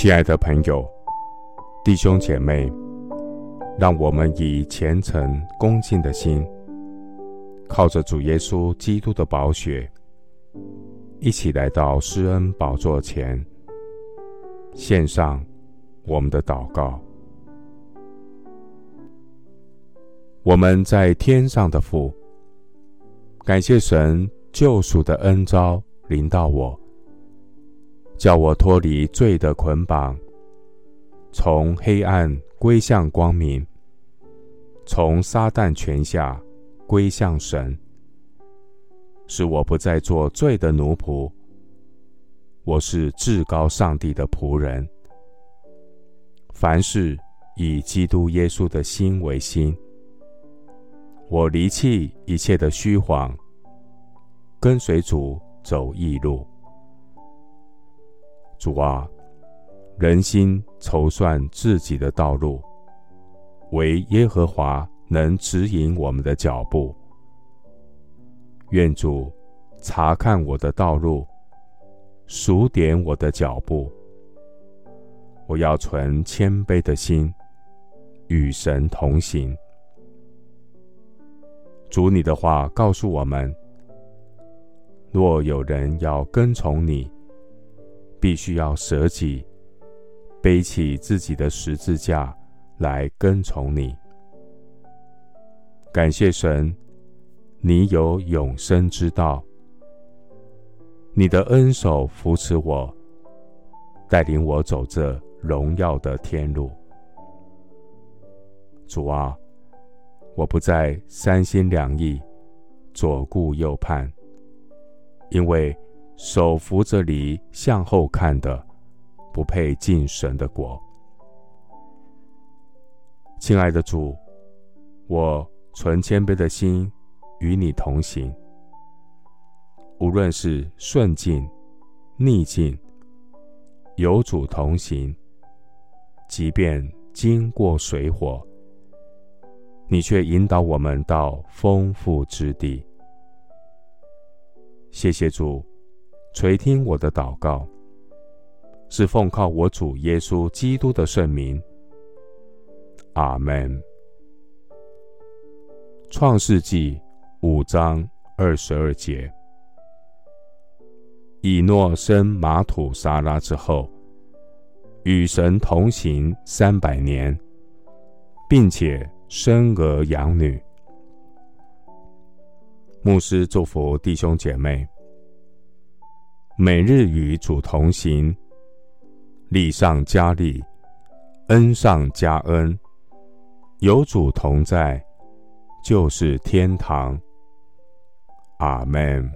亲爱的朋友、弟兄姐妹，让我们以虔诚恭敬的心，靠着主耶稣基督的宝血，一起来到施恩宝座前，献上我们的祷告。我们在天上的父，感谢神救赎的恩召临到我。叫我脱离罪的捆绑，从黑暗归向光明，从撒旦权下归向神，使我不再做罪的奴仆。我是至高上帝的仆人。凡事以基督耶稣的心为心。我离弃一切的虚谎，跟随主走义路。主啊，人心筹算自己的道路，唯耶和华能指引我们的脚步。愿主查看我的道路，数点我的脚步。我要存谦卑的心，与神同行。主，你的话告诉我们：若有人要跟从你，必须要舍己，背起自己的十字架来跟从你。感谢神，你有永生之道，你的恩手扶持我，带领我走这荣耀的天路。主啊，我不再三心两意，左顾右盼，因为。手扶着犁向后看的，不配进神的国。亲爱的主，我存谦卑的心与你同行。无论是顺境、逆境，有主同行，即便经过水火，你却引导我们到丰富之地。谢谢主。垂听我的祷告，是奉靠我主耶稣基督的圣名。阿门。创世纪五章二十二节：以诺生玛土撒拉之后，与神同行三百年，并且生儿养女。牧师祝福弟兄姐妹。每日与主同行，利上加利，恩上加恩。有主同在，就是天堂。阿门。